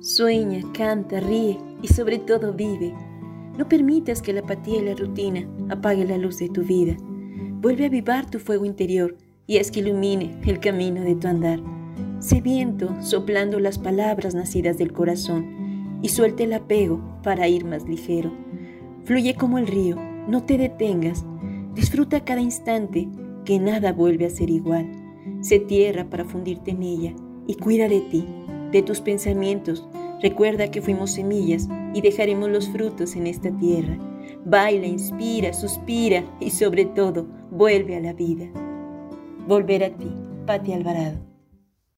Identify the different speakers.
Speaker 1: Sueña, canta, ríe y sobre todo vive. No permitas que la apatía y la rutina apague la luz de tu vida. Vuelve a avivar tu fuego interior y es que ilumine el camino de tu andar. Sé viento soplando las palabras nacidas del corazón y suelte el apego para ir más ligero. Fluye como el río, no te detengas, disfruta cada instante que nada vuelve a ser igual. Sé tierra para fundirte en ella y cuida de ti, de tus pensamientos. Recuerda que fuimos semillas y dejaremos los frutos en esta tierra. Baila, inspira, suspira y sobre todo vuelve a la vida. Volver a ti, Pati Alvarado.